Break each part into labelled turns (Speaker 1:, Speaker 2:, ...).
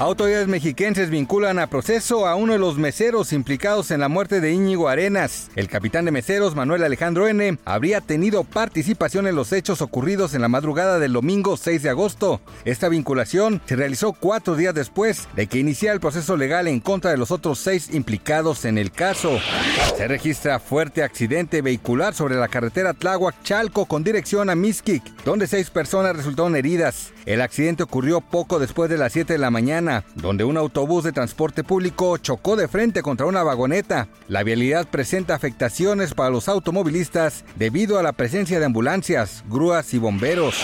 Speaker 1: Autoridades mexiquenses vinculan a proceso a uno de los meseros implicados en la muerte de Íñigo Arenas. El capitán de meseros, Manuel Alejandro N., habría tenido participación en los hechos ocurridos en la madrugada del domingo 6 de agosto. Esta vinculación se realizó cuatro días después de que iniciara el proceso legal en contra de los otros seis implicados en el caso. Se registra fuerte accidente vehicular sobre la carretera Tláhuac-Chalco con dirección a Mixquic, donde seis personas resultaron heridas. El accidente ocurrió poco después de las 7 de la mañana donde un autobús de transporte público chocó de frente contra una vagoneta. La vialidad presenta afectaciones para los automovilistas debido a la presencia de ambulancias, grúas y bomberos.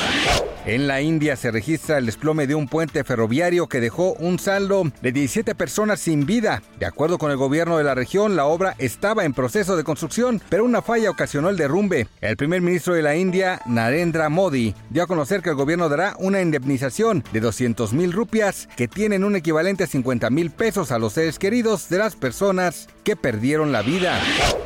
Speaker 1: En la India se registra el desplome de un puente ferroviario que dejó un saldo de 17 personas sin vida. De acuerdo con el gobierno de la región, la obra estaba en proceso de construcción, pero una falla ocasionó el derrumbe. El primer ministro de la India, Narendra Modi, dio a conocer que el gobierno dará una indemnización de 200 mil rupias que tienen un equivalente a 50 mil pesos a los seres queridos de las personas que perdieron la vida.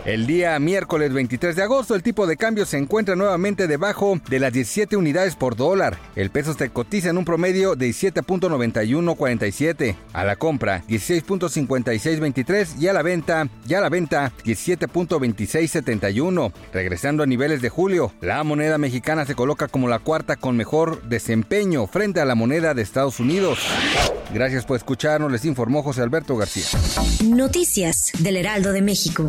Speaker 1: El día miércoles 23 de agosto, el tipo de cambio se encuentra nuevamente debajo de las 17 unidades por dólar. El peso se cotiza en un promedio de 17.9147. A la compra, 16.5623 y a la venta, ya a la venta, 17.2671. Regresando a niveles de julio, la moneda mexicana se coloca como la cuarta con mejor desempeño frente a la moneda de Estados Unidos. Gracias por escucharnos, les informó José Alberto García.
Speaker 2: Noticias del Heraldo de México.